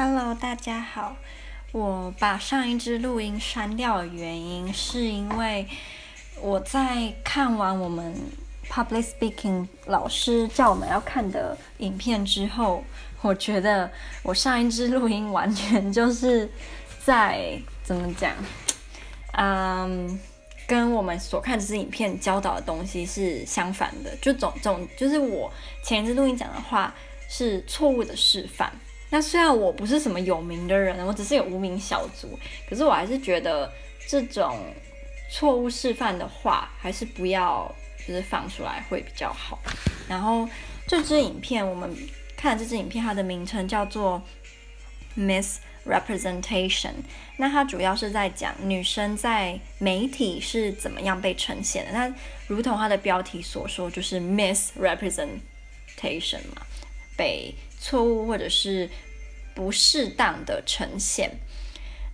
Hello，大家好。我把上一支录音删掉的原因，是因为我在看完我们 Public Speaking 老师叫我们要看的影片之后，我觉得我上一支录音完全就是在怎么讲，嗯，跟我们所看这支影片教导的东西是相反的。就总总就是我前一支录音讲的话是错误的示范。那虽然我不是什么有名的人，我只是有无名小卒，可是我还是觉得这种错误示范的话，还是不要就是放出来会比较好。然后这支影片，我们看这支影片，它的名称叫做 Misrepresentation。那它主要是在讲女生在媒体是怎么样被呈现的。那如同它的标题所说，就是 Misrepresentation 嘛，被。错误或者是不适当的呈现。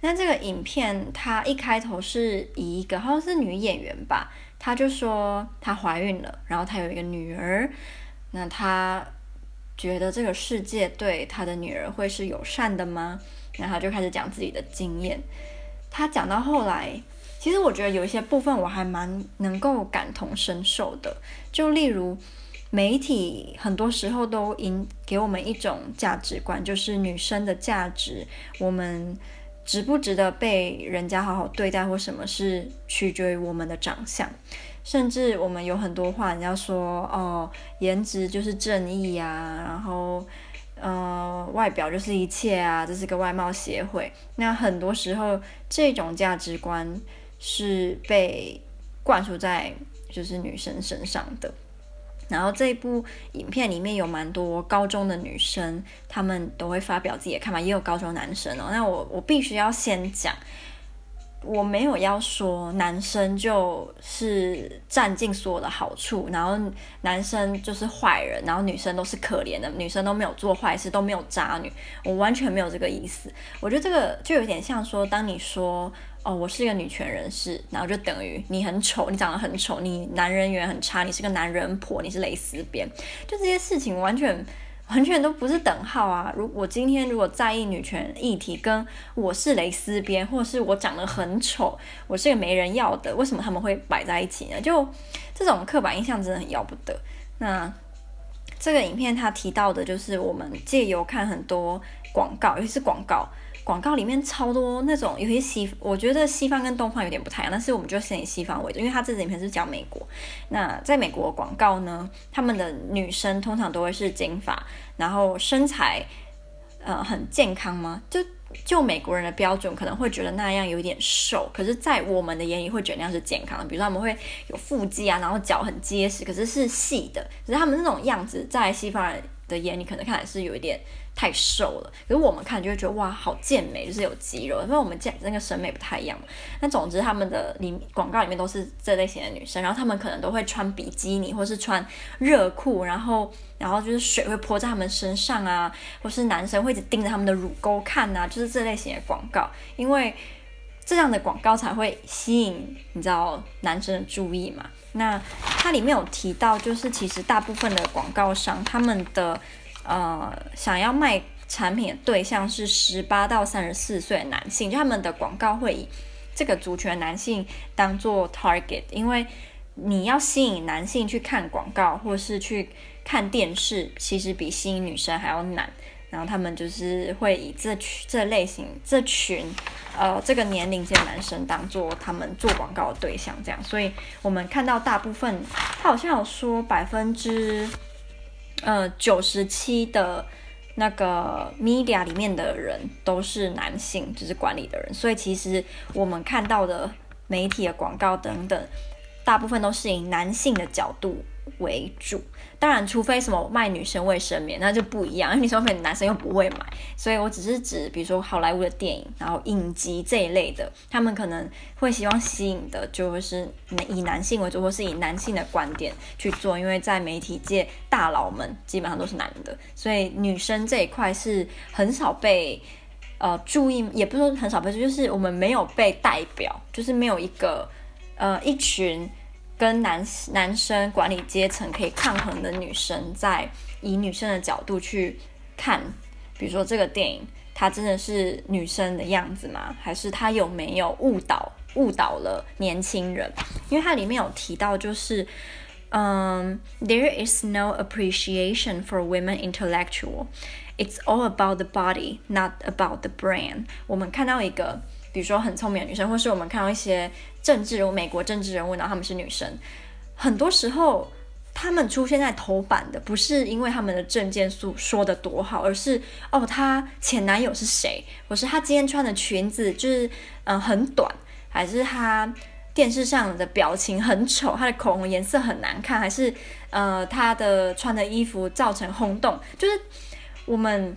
那这个影片，它一开头是以一个好像是女演员吧，她就说她怀孕了，然后她有一个女儿。那她觉得这个世界对她的女儿会是友善的吗？然后她就开始讲自己的经验。她讲到后来，其实我觉得有一些部分我还蛮能够感同身受的，就例如。媒体很多时候都引给我们一种价值观，就是女生的价值，我们值不值得被人家好好对待，或什么是取决于我们的长相。甚至我们有很多话，人家说哦，颜值就是正义啊，然后呃，外表就是一切啊，这是个外貌协会。那很多时候，这种价值观是被灌输在就是女生身上的。然后这一部影片里面有蛮多高中的女生，她们都会发表自己的看法，也有高中男生哦。那我我必须要先讲，我没有要说男生就是占尽所有的好处，然后男生就是坏人，然后女生都是可怜的，女生都没有做坏事，都没有渣女，我完全没有这个意思。我觉得这个就有点像说，当你说。哦，我是一个女权人士，然后就等于你很丑，你长得很丑，你男人缘很差，你是个男人婆，你是蕾丝边，就这些事情完全完全都不是等号啊！如我今天如果在意女权议题，跟我是蕾丝边，或者是我长得很丑，我是个没人要的，为什么他们会摆在一起呢？就这种刻板印象真的很要不得。那这个影片他提到的就是我们借由看很多广告，尤其是广告。广告里面超多那种，有些西，我觉得西方跟东方有点不太一样，但是我们就先以西方为主，因为它这支影片是讲美国。那在美国广告呢，他们的女生通常都会是金发，然后身材呃很健康吗？就就美国人的标准可能会觉得那样有点瘦，可是，在我们的眼里会觉得那样是健康的。比如说他们会有腹肌啊，然后脚很结实，可是是细的，可是他们那种样子在西方人的眼里可能看来是有一点。太瘦了，可是我们看就会觉得哇，好健美，就是有肌肉。因为我们健那个审美不太一样。那总之，他们的里广告里面都是这类型的女生，然后他们可能都会穿比基尼，或是穿热裤，然后然后就是水会泼在他们身上啊，或是男生会一直盯着他们的乳沟看啊，就是这类型的广告。因为这样的广告才会吸引你知道男生的注意嘛。那它里面有提到，就是其实大部分的广告商他们的。呃，想要卖产品的对象是十八到三十四岁男性，就他们的广告会以这个族群的男性当做 target，因为你要吸引男性去看广告或是去看电视，其实比吸引女生还要难。然后他们就是会以这群这类型这群呃这个年龄阶男生当做他们做广告的对象，这样，所以我们看到大部分，他好像有说百分之。呃，九十七的那个 media 里面的人都是男性，就是管理的人，所以其实我们看到的媒体的广告等等，大部分都是以男性的角度为主，当然，除非什么卖女生卫生棉，那就不一样，因为女生卫生棉男生又不会买，所以我只是指，比如说好莱坞的电影，然后影集这一类的，他们可能会希望吸引的就是以男性为主，或是以男性的观点去做，因为在媒体界大佬们基本上都是男的，所以女生这一块是很少被呃注意，也不是说很少被注意，就是我们没有被代表，就是没有一个呃一群。跟男男生管理阶层可以抗衡的女生，在以女生的角度去看，比如说这个电影，它真的是女生的样子吗？还是它有没有误导误导了年轻人？因为它里面有提到，就是嗯，There is no appreciation for women intellectual. It's all about the body, not about the brain. 我们看到一个，比如说很聪明的女生，或是我们看到一些政治人物，美国政治人物，然后他们是女生，很多时候。他们出现在头版的不是因为他们的政见说说的多好，而是哦，她前男友是谁，或是她今天穿的裙子就是嗯很短，还是她电视上的表情很丑，她的口红颜色很难看，还是呃她的穿的衣服造成轰动，就是我们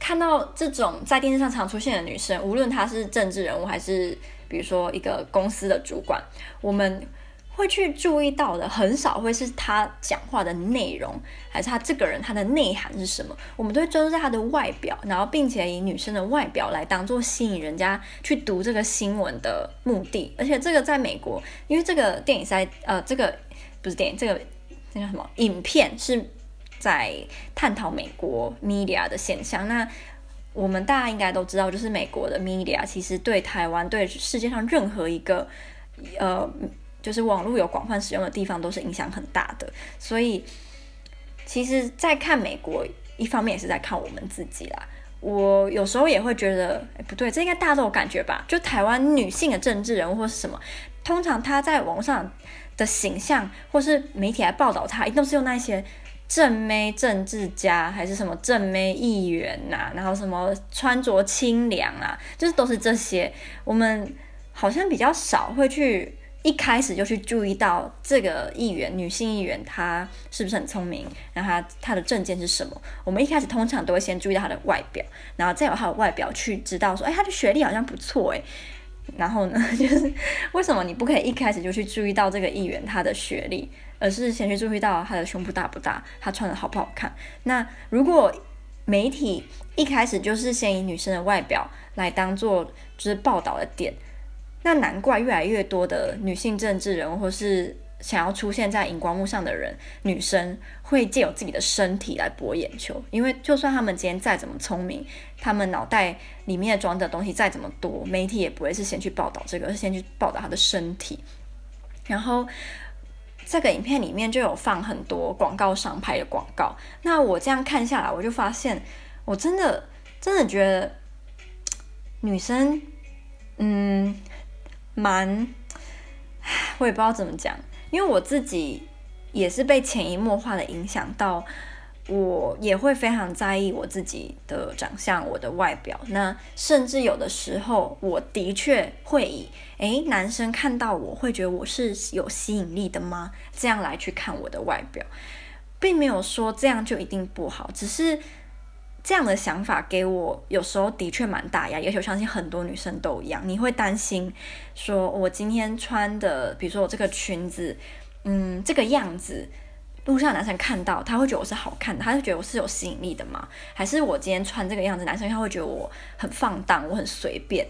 看到这种在电视上常出现的女生，无论她是政治人物还是比如说一个公司的主管，我们。会去注意到的很少会是她讲话的内容，还是她这个人她的内涵是什么？我们都会专注在她的外表，然后并且以女生的外表来当做吸引人家去读这个新闻的目的。而且这个在美国，因为这个电影在呃，这个不是电影，这个那叫什么？影片是在探讨美国 media 的现象。那我们大家应该都知道，就是美国的 media 其实对台湾、对世界上任何一个呃。就是网络有广泛使用的地方，都是影响很大的。所以，其实，在看美国，一方面也是在看我们自己啦。我有时候也会觉得，哎，不对，这应该大家都有感觉吧？就台湾女性的政治人物或是什么，通常她在网络上的形象，或是媒体来报道她，一定都是用那些正妹政治家，还是什么正妹议员呐、然后什么穿着清凉啊，就是都是这些。我们好像比较少会去。一开始就去注意到这个议员，女性议员，她是不是很聪明？然后她她的政见是什么？我们一开始通常都会先注意到她的外表，然后再由她的外表去知道说，哎，她的学历好像不错哎。然后呢，就是为什么你不可以一开始就去注意到这个议员她的学历，而是先去注意到她的胸部大不大，她穿的好不好看？那如果媒体一开始就是先以女生的外表来当做就是报道的点。那难怪越来越多的女性政治人物，或是想要出现在荧光幕上的人，女生会借由自己的身体来博眼球。因为就算他们今天再怎么聪明，他们脑袋里面装的东西再怎么多，媒体也不会是先去报道这个，而是先去报道他的身体。然后这个影片里面就有放很多广告商拍的广告。那我这样看下来，我就发现，我真的真的觉得女生，嗯。蛮，我也不知道怎么讲，因为我自己也是被潜移默化的影响到，我也会非常在意我自己的长相、我的外表。那甚至有的时候，我的确会以，诶，男生看到我会觉得我是有吸引力的吗？这样来去看我的外表，并没有说这样就一定不好，只是。这样的想法给我有时候的确蛮大压，也许我相信很多女生都一样。你会担心，说我今天穿的，比如说我这个裙子，嗯，这个样子，路上男生看到他会觉得我是好看的，他会觉得我是有吸引力的吗？还是我今天穿这个样子，男生他会觉得我很放荡，我很随便？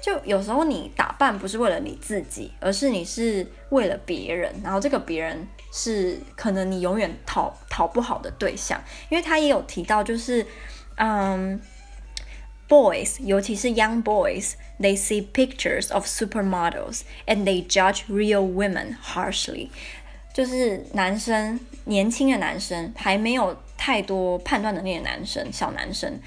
就有时候你打扮不是为了你自己，而是你是为了别人，然后这个别人是可能你永远讨讨不好的对象，因为他也有提到，就是嗯，boys，尤其是 young boys，they see pictures of supermodels and they judge real women harshly，就是男生年轻的男生还没有太多判断能力的男生，小男生。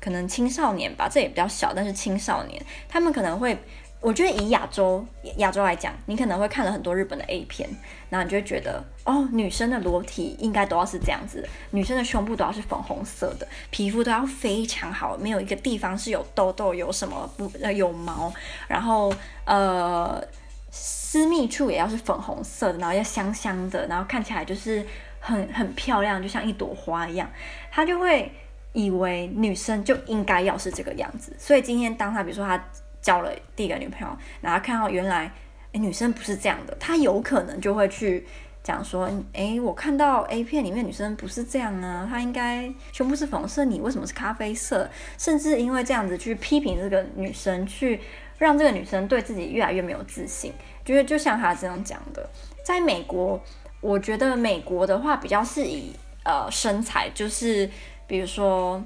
可能青少年吧，这也比较小，但是青少年他们可能会，我觉得以亚洲亚洲来讲，你可能会看了很多日本的 A 片，然后你就会觉得，哦，女生的裸体应该都要是这样子，女生的胸部都要是粉红色的，皮肤都要非常好，没有一个地方是有痘痘，有什么不呃有毛，然后呃私密处也要是粉红色的，然后要香香的，然后看起来就是很很漂亮，就像一朵花一样，他就会。以为女生就应该要是这个样子，所以今天当他比如说他交了第一个女朋友，然后看到原来女生不是这样的，他有可能就会去讲说，诶我看到 A 片里面女生不是这样啊，她应该胸部是粉红色，你为什么是咖啡色？甚至因为这样子去批评这个女生，去让这个女生对自己越来越没有自信。就是就像他这样讲的，在美国，我觉得美国的话比较是以呃身材就是。比如说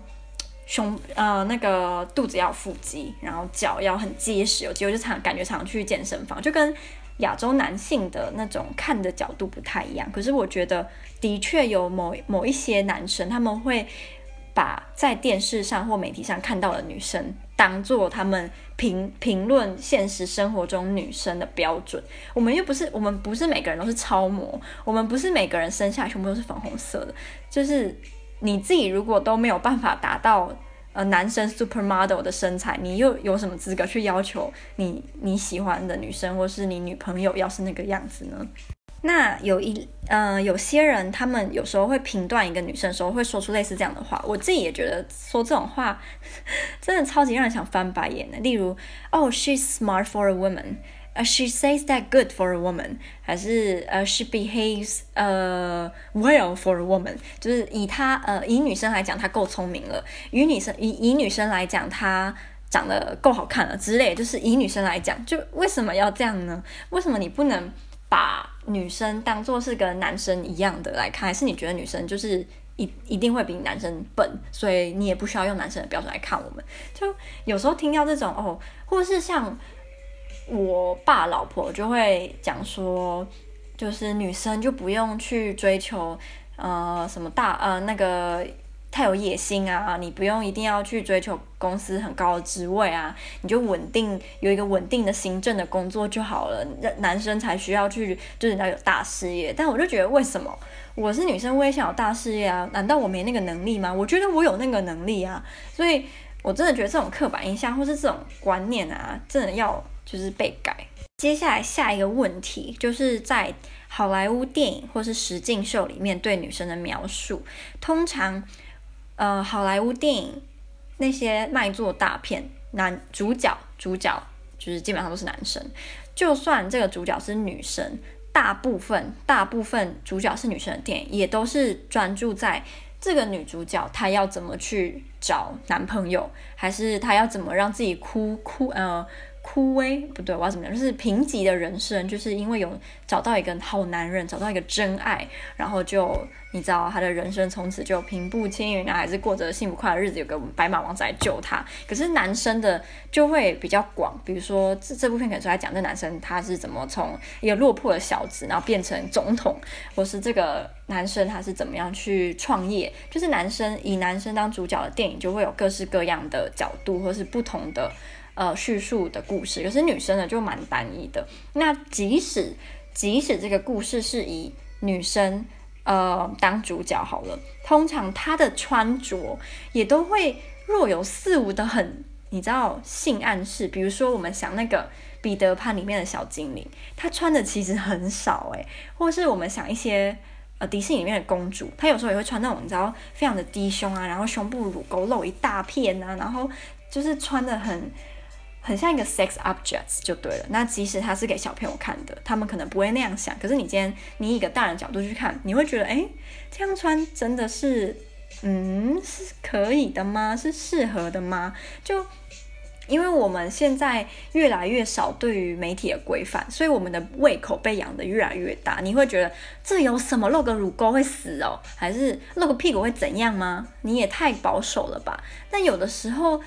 胸呃那个肚子要腹肌，然后脚要很结实有肌肉，就常感觉常去健身房，就跟亚洲男性的那种看的角度不太一样。可是我觉得的确有某某一些男生他们会。把在电视上或媒体上看到的女生当做他们评评论现实生活中女生的标准。我们又不是，我们不是每个人都是超模，我们不是每个人生下来全部都是粉红色的。就是你自己如果都没有办法达到呃男生 supermodel 的身材，你又有什么资格去要求你你喜欢的女生或是你女朋友要是那个样子呢？那有一、呃，有些人他们有时候会评断一个女生的时候，会说出类似这样的话。我自己也觉得说这种话 真的超级让人想翻白眼的。例如，Oh, she's smart for a woman. 呃，she says that good for a woman，还是呃、，she behaves 呃、well for a woman，就是以她呃以女生来讲，她够聪明了；以女生以以女生来讲，她长得够好看了之类。就是以女生来讲，就为什么要这样呢？为什么你不能？把女生当做是跟男生一样的来看，还是你觉得女生就是一一定会比男生笨，所以你也不需要用男生的标准来看我们？就有时候听到这种哦，或是像我爸老婆就会讲说，就是女生就不用去追求呃什么大呃那个。太有野心啊！你不用一定要去追求公司很高的职位啊，你就稳定有一个稳定的行政的工作就好了。男生才需要去，就是要有大事业。但我就觉得，为什么我是女生，我也想有大事业啊？难道我没那个能力吗？我觉得我有那个能力啊！所以我真的觉得这种刻板印象或是这种观念啊，真的要就是被改。接下来下一个问题，就是在好莱坞电影或是实境秀里面对女生的描述，通常。呃，好莱坞电影那些卖座大片，男主角主角就是基本上都是男生，就算这个主角是女生，大部分大部分主角是女生的电影，也都是专注在这个女主角她要怎么去找男朋友，还是她要怎么让自己哭哭呃。枯萎不对，我要怎么讲？就是贫瘠的人生，就是因为有找到一个好男人，找到一个真爱，然后就你知道，他的人生从此就平步青云啊，还是过着幸福快乐的日子，有个白马王子来救他。可是男生的就会比较广，比如说这这部片可能是来讲这男生他是怎么从一个落魄的小子，然后变成总统，或是这个男生他是怎么样去创业。就是男生以男生当主角的电影，就会有各式各样的角度，或是不同的。呃，叙述的故事，可是女生呢就蛮单一的。那即使即使这个故事是以女生呃当主角好了，通常她的穿着也都会若有似无的很，你知道性暗示。比如说，我们想那个彼得潘里面的小精灵，她穿的其实很少诶，或是我们想一些呃迪士尼里面的公主，她有时候也会穿那种你知道非常的低胸啊，然后胸部乳沟露一大片啊，然后就是穿的很。很像一个 sex objects 就对了。那即使他是给小朋友看的，他们可能不会那样想。可是你今天你以一个大人角度去看，你会觉得，哎，这样穿真的是，嗯，是可以的吗？是适合的吗？就因为我们现在越来越少对于媒体的规范，所以我们的胃口被养得越来越大。你会觉得这有什么？露个乳沟会死哦？还是露个屁股会怎样吗？你也太保守了吧？但有的时候。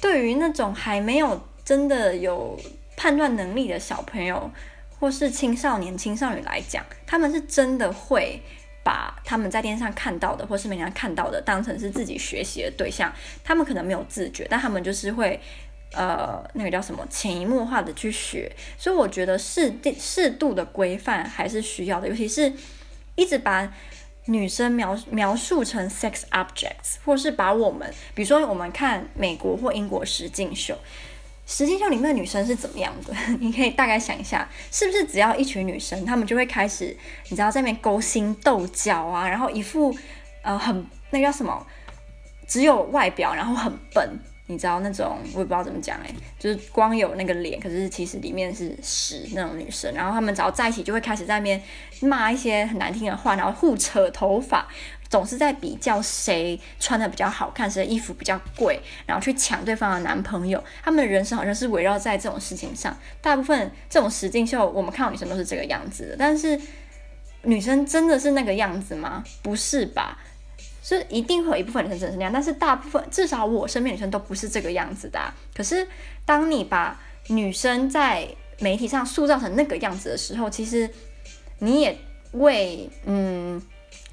对于那种还没有真的有判断能力的小朋友，或是青少年、青少女来讲，他们是真的会把他们在电视上看到的，或是每天看到的，当成是自己学习的对象。他们可能没有自觉，但他们就是会，呃，那个叫什么，潜移默化的去学。所以我觉得适适适度的规范还是需要的，尤其是一直把。女生描描述成 sex objects，或是把我们，比如说我们看美国或英国实境秀，实境秀里面的女生是怎么样的？你可以大概想一下，是不是只要一群女生，她们就会开始，你知道在那边勾心斗角啊，然后一副呃很那个叫什么，只有外表，然后很笨。你知道那种我也不知道怎么讲哎，就是光有那个脸，可是其实里面是屎那种女生。然后他们只要在一起，就会开始在那边骂一些很难听的话，然后互扯头发，总是在比较谁穿的比较好看，谁的衣服比较贵，然后去抢对方的男朋友。他们的人生好像是围绕在这种事情上。大部分这种实境秀，我们看到女生都是这个样子的，但是女生真的是那个样子吗？不是吧？所以一定会有一部分女生真是那样，但是大部分至少我身边女生都不是这个样子的。可是当你把女生在媒体上塑造成那个样子的时候，其实你也为嗯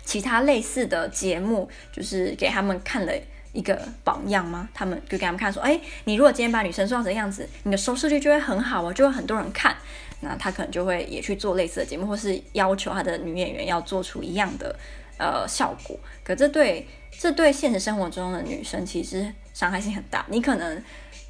其他类似的节目，就是给他们看了一个榜样吗？他们就给他们看说，哎，你如果今天把女生塑造成样子，你的收视率就会很好哦，就会很多人看。那他可能就会也去做类似的节目，或是要求他的女演员要做出一样的呃效果。可这对这对现实生活中的女生其实伤害性很大。你可能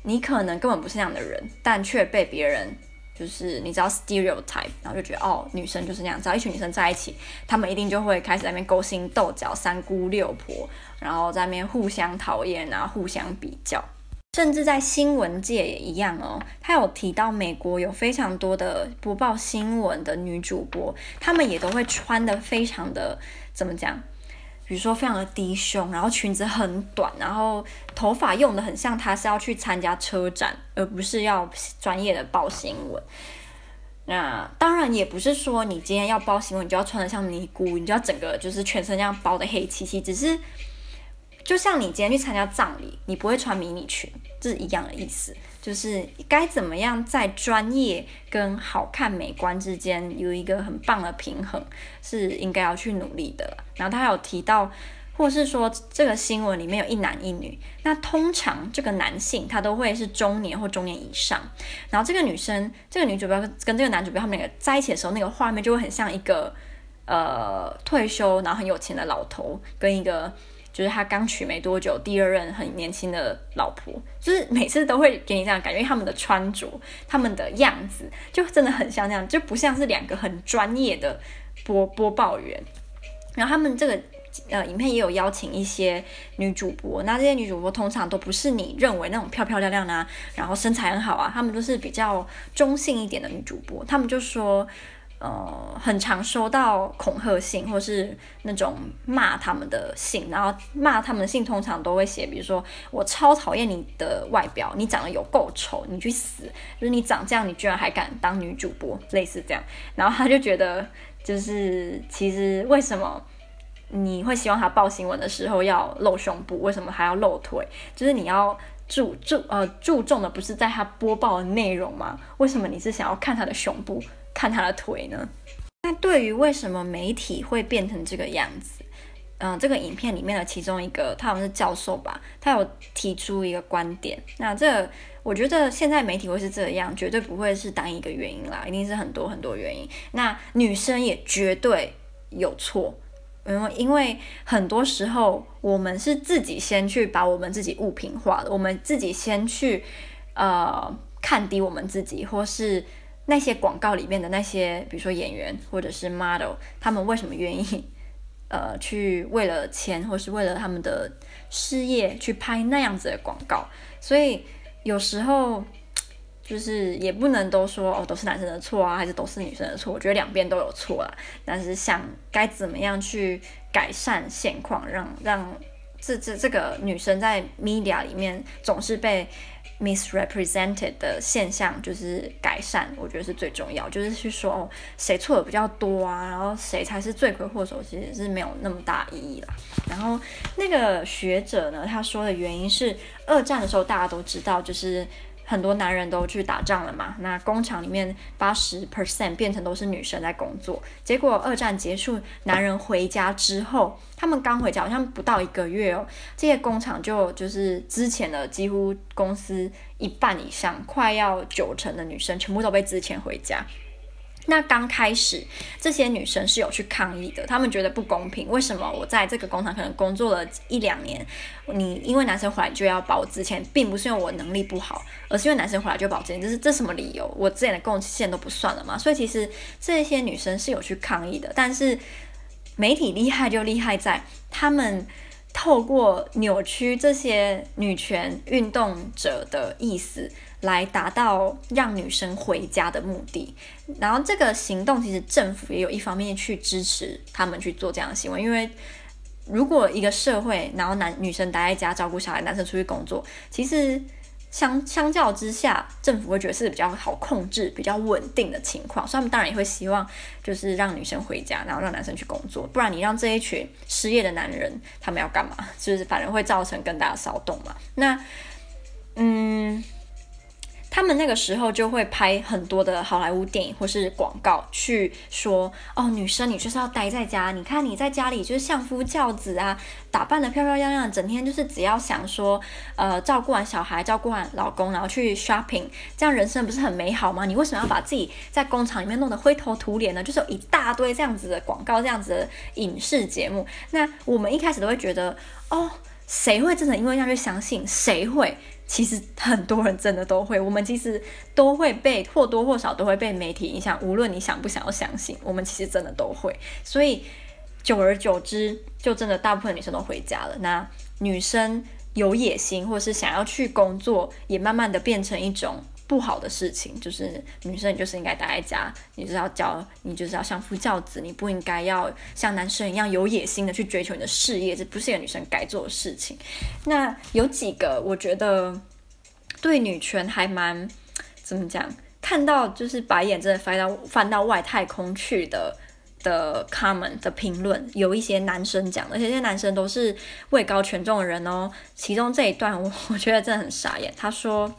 你可能根本不是那样的人，但却被别人就是你知道 stereotype，然后就觉得哦，女生就是那样。只要一群女生在一起，他们一定就会开始在那边勾心斗角、三姑六婆，然后在那边互相讨厌啊，互相比较。甚至在新闻界也一样哦，他有提到美国有非常多的播报新闻的女主播，她们也都会穿得非常的怎么讲？比如说非常的低胸，然后裙子很短，然后头发用的很像她是要去参加车展，而不是要专业的报新闻。那当然也不是说你今天要报新闻，你就要穿的像尼姑，你就要整个就是全身这样包的黑漆漆，只是。就像你今天去参加葬礼，你不会穿迷你裙，这是一样的意思。就是该怎么样在专业跟好看美观之间有一个很棒的平衡，是应该要去努力的。然后他有提到，或是说这个新闻里面有一男一女，那通常这个男性他都会是中年或中年以上，然后这个女生，这个女主播跟这个男主播他们两个在一起的时候，那个画面就会很像一个呃退休然后很有钱的老头跟一个。就是他刚娶没多久，第二任很年轻的老婆，就是每次都会给你这样感觉，因为他们的穿着、他们的样子，就真的很像那样，就不像是两个很专业的播播报员。然后他们这个呃影片也有邀请一些女主播，那这些女主播通常都不是你认为那种漂漂亮亮啊，然后身材很好啊，他们都是比较中性一点的女主播，他们就说。呃，很常收到恐吓信，或是那种骂他们的信，然后骂他们的信通常都会写，比如说我超讨厌你的外表，你长得有够丑，你去死！就是你长这样，你居然还敢当女主播，类似这样。然后他就觉得，就是其实为什么你会希望他报新闻的时候要露胸部，为什么还要露腿？就是你要注注呃注重的不是在他播报的内容吗？为什么你是想要看他的胸部？看他的腿呢？那对于为什么媒体会变成这个样子？嗯，这个影片里面的其中一个，他好像是教授吧，他有提出一个观点。那这、我觉得现在媒体会是这样，绝对不会是单一个原因啦，一定是很多很多原因。那女生也绝对有错，因为因为很多时候我们是自己先去把我们自己物品化的，我们自己先去呃看低我们自己，或是。那些广告里面的那些，比如说演员或者是 model，他们为什么愿意，呃，去为了钱或是为了他们的事业去拍那样子的广告？所以有时候 就是也不能都说哦，都是男生的错啊，还是都是女生的错？我觉得两边都有错啦。但是想该怎么样去改善现况，让让这这这个女生在 media 里面总是被。Misrepresented 的现象就是改善，我觉得是最重要。就是去说哦，谁错的比较多啊，然后谁才是罪魁祸首，其实是没有那么大意义了。然后那个学者呢，他说的原因是二战的时候大家都知道，就是。很多男人都去打仗了嘛，那工厂里面八十 percent 变成都是女生在工作。结果二战结束，男人回家之后，他们刚回家好像不到一个月哦，这些工厂就就是之前的几乎公司一半以上，快要九成的女生全部都被支遣回家。那刚开始，这些女生是有去抗议的，她们觉得不公平。为什么我在这个工厂可能工作了一两年，你因为男生回来就要把我之前，并不是因为我能力不好，而是因为男生回来就要把我资遣，这是这什么理由？我之前的贡献都不算了嘛。所以其实这些女生是有去抗议的，但是媒体厉害就厉害在他们。透过扭曲这些女权运动者的意思，来达到让女生回家的目的。然后这个行动其实政府也有一方面去支持他们去做这样的行为，因为如果一个社会，然后男女生待在家照顾小孩，男生出去工作，其实相相较之下，政府会觉得是比较好控制、比较稳定的情况，所以他们当然也会希望就是让女生回家，然后让男生去工作。不然你让这一群失业的男人，他们要干嘛？就是反而会造成更大的骚动嘛。那，嗯。他们那个时候就会拍很多的好莱坞电影或是广告，去说哦，女生你就是要待在家，你看你在家里就是相夫教子啊，打扮得漂漂亮亮，整天就是只要想说，呃，照顾完小孩，照顾完老公，然后去 shopping，这样人生不是很美好吗？你为什么要把自己在工厂里面弄得灰头土脸呢？就是有一大堆这样子的广告，这样子的影视节目。那我们一开始都会觉得，哦，谁会真的因为这样去相信？谁会？其实很多人真的都会，我们其实都会被或多或少都会被媒体影响，无论你想不想要相信，我们其实真的都会。所以久而久之，就真的大部分女生都回家了。那女生有野心或是想要去工作，也慢慢的变成一种。不好的事情就是女生，就是应该待在家，你就要教，你就是要相夫教子，你不应该要像男生一样有野心的去追求你的事业，这不是一个女生该做的事情。那有几个我觉得对女权还蛮怎么讲，看到就是白眼真的翻到翻到外太空去的的 comment 的评论，有一些男生讲，而且这些男生都是位高权重的人哦。其中这一段我我觉得真的很傻眼，他说。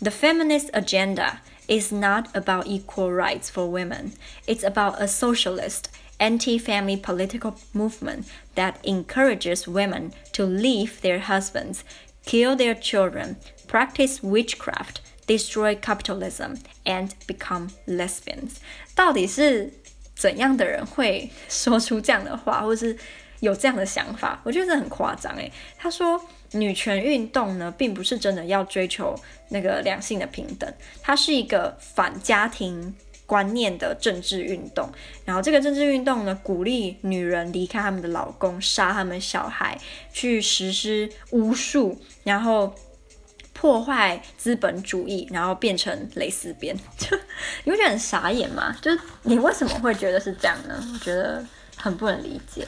The feminist agenda is not about equal rights for women. It's about a socialist, anti-family political movement that encourages women to leave their husbands, kill their children, practice witchcraft, destroy capitalism, and become lesbians. 到底是怎样的人会说出这样的话，或是有这样的想法？我觉得这很夸张诶。他说。 女权运动呢，并不是真的要追求那个两性的平等，它是一个反家庭观念的政治运动。然后这个政治运动呢，鼓励女人离开他们的老公，杀他们小孩，去实施巫术，然后破坏资本主义，然后变成蕾丝边。就你会觉得很傻眼吗？就你为什么会觉得是这样呢？我觉得很不能理解。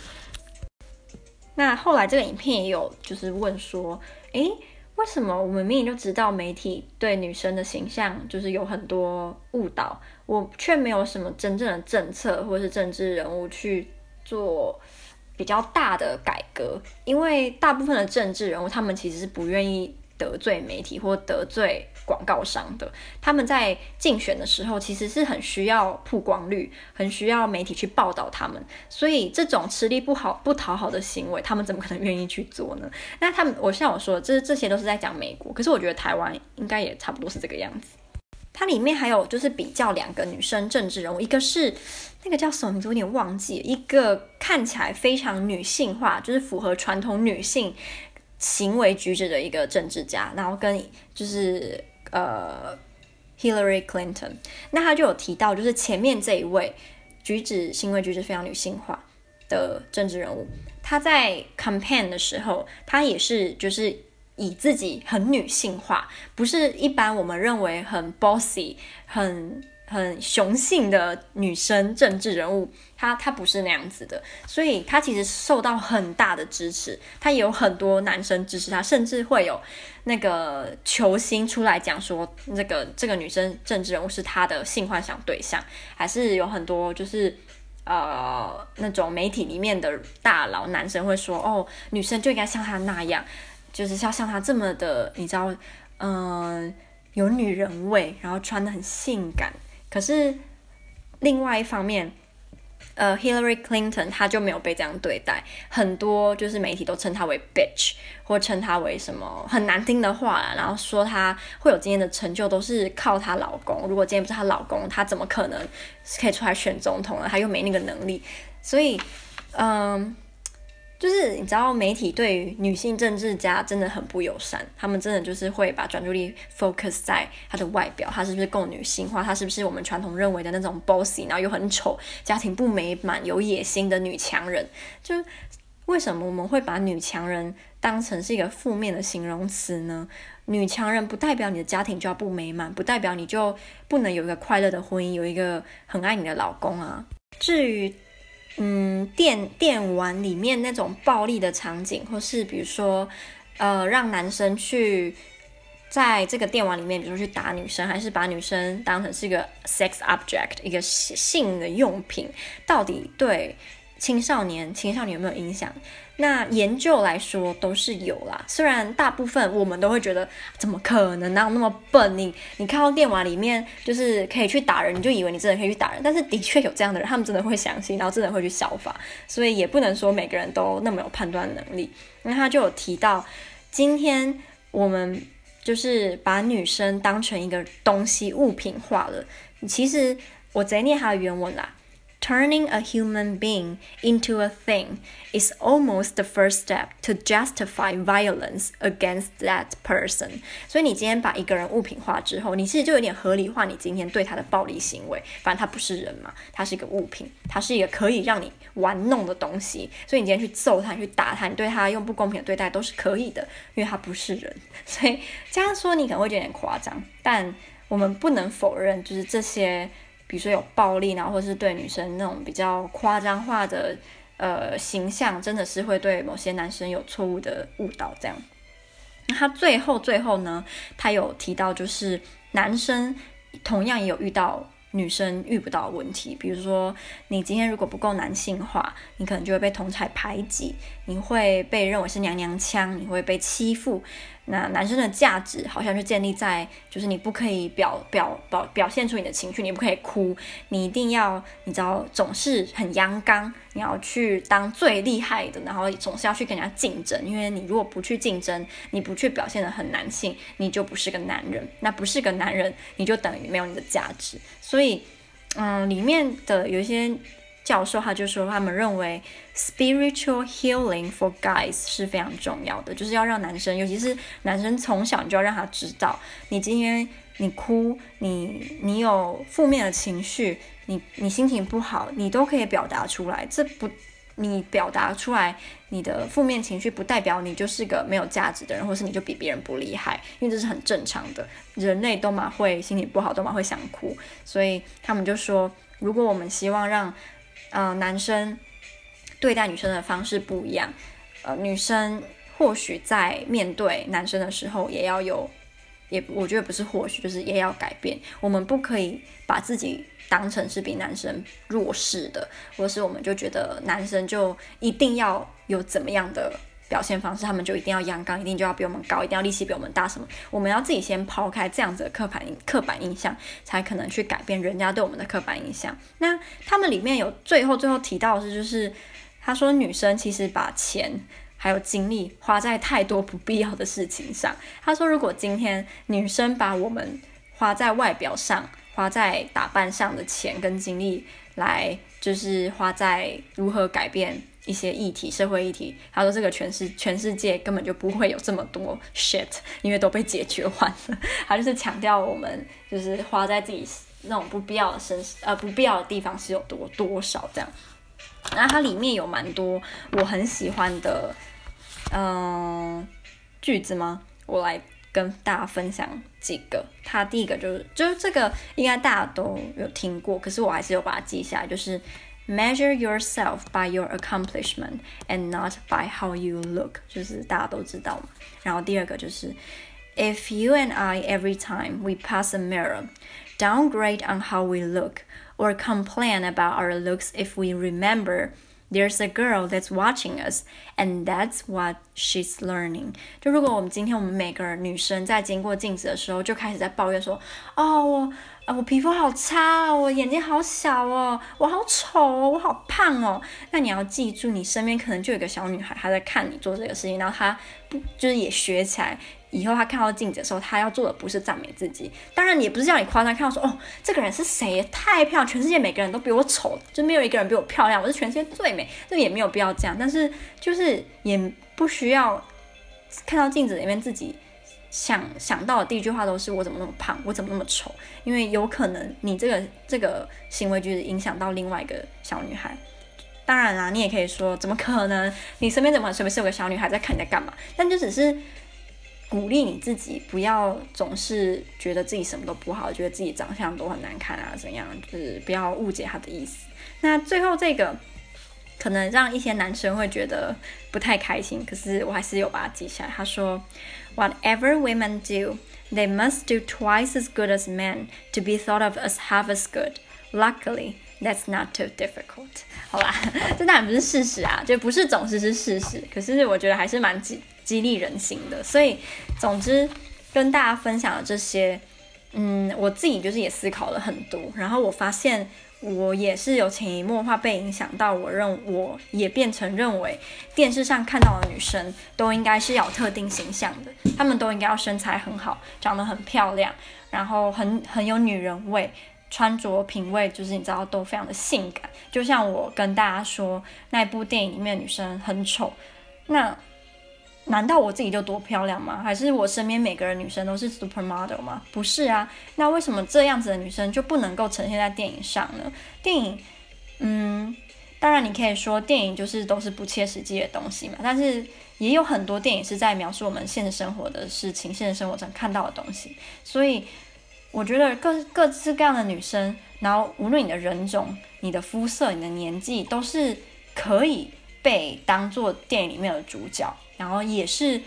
那后来这个影片也有就是问说，诶，为什么我们明明就知道媒体对女生的形象就是有很多误导，我却没有什么真正的政策或是政治人物去做比较大的改革？因为大部分的政治人物他们其实是不愿意得罪媒体或得罪。广告商的，他们在竞选的时候，其实是很需要曝光率，很需要媒体去报道他们。所以这种吃力不好不讨好的行为，他们怎么可能愿意去做呢？那他们，我像我说的，这这些都是在讲美国，可是我觉得台湾应该也差不多是这个样子。它里面还有就是比较两个女生政治人物，一个是那个叫什么名字，我有点忘记，一个看起来非常女性化，就是符合传统女性行为举止的一个政治家，然后跟就是。呃，Hillary Clinton，那他就有提到，就是前面这一位举止行为举止非常女性化的政治人物，他在 campaign 的时候，他也是就是以自己很女性化，不是一般我们认为很 bossy 很。很雄性的女生政治人物，她她不是那样子的，所以她其实受到很大的支持，她也有很多男生支持她，甚至会有那个球星出来讲说，那个这个女生政治人物是他的性幻想对象，还是有很多就是呃那种媒体里面的大佬男生会说，哦，女生就应该像她那样，就是要像她这么的，你知道，嗯、有女人味，然后穿的很性感。可是另外一方面，呃，Hillary Clinton 她就没有被这样对待，很多就是媒体都称她为 bitch，或称她为什么很难听的话，然后说她会有今天的成就都是靠她老公，如果今天不是她老公，她怎么可能可以出来选总统呢？她又没那个能力，所以，嗯。就是你知道，媒体对于女性政治家真的很不友善，他们真的就是会把专注力 focus 在她的外表，她是不是够女性化，她是不是我们传统认为的那种 bossy，然后又很丑，家庭不美满，有野心的女强人。就为什么我们会把女强人当成是一个负面的形容词呢？女强人不代表你的家庭就要不美满，不代表你就不能有一个快乐的婚姻，有一个很爱你的老公啊。至于。嗯，电电玩里面那种暴力的场景，或是比如说，呃，让男生去在这个电玩里面，比如说去打女生，还是把女生当成是一个 sex object，一个性的用品，到底对青少年、青少年有没有影响？那研究来说都是有啦。虽然大部分我们都会觉得怎么可能，哪有那么笨？你你看到电玩里面就是可以去打人，你就以为你真的可以去打人。但是的确有这样的人，他们真的会相信，然后真的会去效法。所以也不能说每个人都那么有判断能力。那他就有提到，今天我们。就是把女生当成一个东西物品化了。其实我直接念他的原文啦。Turning a human being into a thing is almost the first step to justify violence against that person。所以你今天把一个人物品化之后，你其实就有点合理化你今天对他的暴力行为。反正他不是人嘛，他是一个物品，他是一个可以让你玩弄的东西。所以你今天去揍他，去打他，你对他用不公平的对待都是可以的，因为他不是人。所以这样说你可能会觉得有点夸张，但我们不能否认，就是这些。比如说有暴力，然后或是对女生那种比较夸张化的呃形象，真的是会对某些男生有错误的误导。这样，那他最后最后呢，他有提到就是男生同样也有遇到女生遇不到问题，比如说你今天如果不够男性化，你可能就会被同侪排挤，你会被认为是娘娘腔，你会被欺负。那男生的价值好像就建立在，就是你不可以表表表表现出你的情绪，你不可以哭，你一定要，你知道，总是很阳刚，你要去当最厉害的，然后总是要去跟人家竞争，因为你如果不去竞争，你不去表现得很男性，你就不是个男人，那不是个男人，你就等于没有你的价值。所以，嗯，里面的有一些。教授他就说，他们认为 spiritual healing for guys 是非常重要的，就是要让男生，尤其是男生从小你就要让他知道，你今天你哭，你你有负面的情绪，你你心情不好，你都可以表达出来。这不，你表达出来你的负面情绪，不代表你就是个没有价值的人，或是你就比别人不厉害，因为这是很正常的，人类都嘛会心情不好，都嘛会想哭。所以他们就说，如果我们希望让呃，男生对待女生的方式不一样。呃，女生或许在面对男生的时候，也要有，也我觉得不是或许，就是也要改变。我们不可以把自己当成是比男生弱势的，或是我们就觉得男生就一定要有怎么样的。表现方式，他们就一定要阳刚，一定就要比我们高，一定要力气比我们大，什么？我们要自己先抛开这样子的刻板印刻板印象，才可能去改变人家对我们的刻板印象。那他们里面有最后最后提到的是，就是他说女生其实把钱还有精力花在太多不必要的事情上。他说，如果今天女生把我们花在外表上、花在打扮上的钱跟精力，来就是花在如何改变。一些议题，社会议题，他说这个全世全世界根本就不会有这么多 shit，因为都被解决完了。他就是强调我们就是花在自己那种不必要的身呃不必要的地方是有多多少这样。然后它里面有蛮多我很喜欢的嗯、句子吗？我来跟大家分享几个。他第一个就是就是这个应该大家都有听过，可是我还是有把它记下来，就是。Measure yourself by your accomplishment and not by how you look，就是大家都知道嘛。然后第二个就是，If you and I every time we pass a mirror downgrade on how we look or complain about our looks if we remember there's a girl that's watching us and that's what she's learning。就如果我们今天我们每个女生在经过镜子的时候就开始在抱怨说，哦我。 啊，我皮肤好差哦，我眼睛好小哦，我好丑哦，我好胖哦。那你要记住，你身边可能就有个小女孩，她在看你做这个事情，然后她不就是也学起来，以后她看到镜子的时候，她要做的不是赞美自己，当然也不是叫你夸张，看到说哦，这个人是谁？太漂亮，全世界每个人都比我丑，就没有一个人比我漂亮，我是全世界最美，这也没有必要这样。但是就是也不需要看到镜子里面自己。想想到的第一句话都是我怎么那么胖，我怎么那么丑？因为有可能你这个这个行为就是影响到另外一个小女孩。当然啦，你也可以说怎么可能？你身边怎么随便是有个小女孩在看你在干嘛？但就只是鼓励你自己，不要总是觉得自己什么都不好，觉得自己长相都很难看啊，怎样？就是不要误解他的意思。那最后这个可能让一些男生会觉得不太开心，可是我还是有把它记下来。他说。Whatever women do, They must do twice as good as men to be thought of as half as good. Luckily, that's not too difficult. 好啦，这当然不是事实啊，就不是总是是事实。可是我觉得还是蛮激激励人心的。所以，总之跟大家分享的这些， 嗯，我自己就是也思考了很多，然后我发现。我也是有潜移默化被影响到，我认我也变成认为电视上看到的女生都应该是有特定形象的，她们都应该要身材很好，长得很漂亮，然后很 很有女人味，穿着品味就是你知道都非常的性感。就像我跟大家说，那部电影里面女生很丑，那。难道我自己就多漂亮吗？还是我身边每个人女生都是 supermodel 吗？不是啊，那为什么这样子的女生就不能够呈现在电影上呢？电影，嗯，当然你可以说电影就是都是不切实际的东西嘛，但是也有很多电影是在描述我们现实生活的事情，现实生活中看到的东西。所以我觉得各各式各样的女生，然后无论你的人种、你的肤色、你的年纪，都是可以被当做电影里面的主角。然后也是，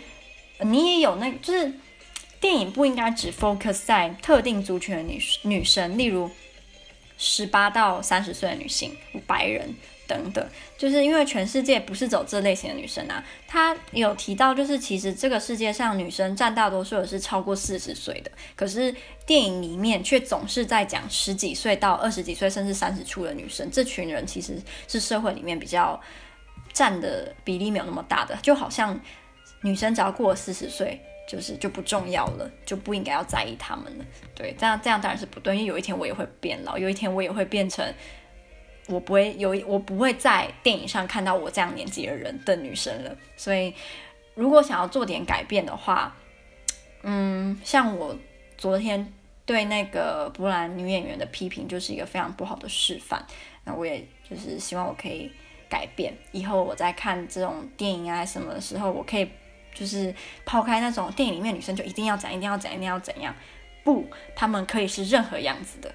你也有那，就是电影不应该只 focus 在特定族群的女女生，例如十八到三十岁的女性、白人等等，就是因为全世界不是走这类型的女生啊。他有提到，就是其实这个世界上女生占大多数的是超过四十岁的，可是电影里面却总是在讲十几岁到二十几岁，甚至三十出的女生。这群人其实是社会里面比较。占的比例没有那么大的，就好像女生只要过了四十岁，就是就不重要了，就不应该要在意他们了。对，这样这样当然是不对，因为有一天我也会变老，有一天我也会变成我不会有我不会在电影上看到我这样年纪的人的女生了。所以，如果想要做点改变的话，嗯，像我昨天对那个波兰女演员的批评，就是一个非常不好的示范。那我也就是希望我可以。改变以后，我在看这种电影啊什么的时候，我可以就是抛开那种电影里面女生就一定要怎样，一定要怎样，一定要怎样。不，她们可以是任何样子的，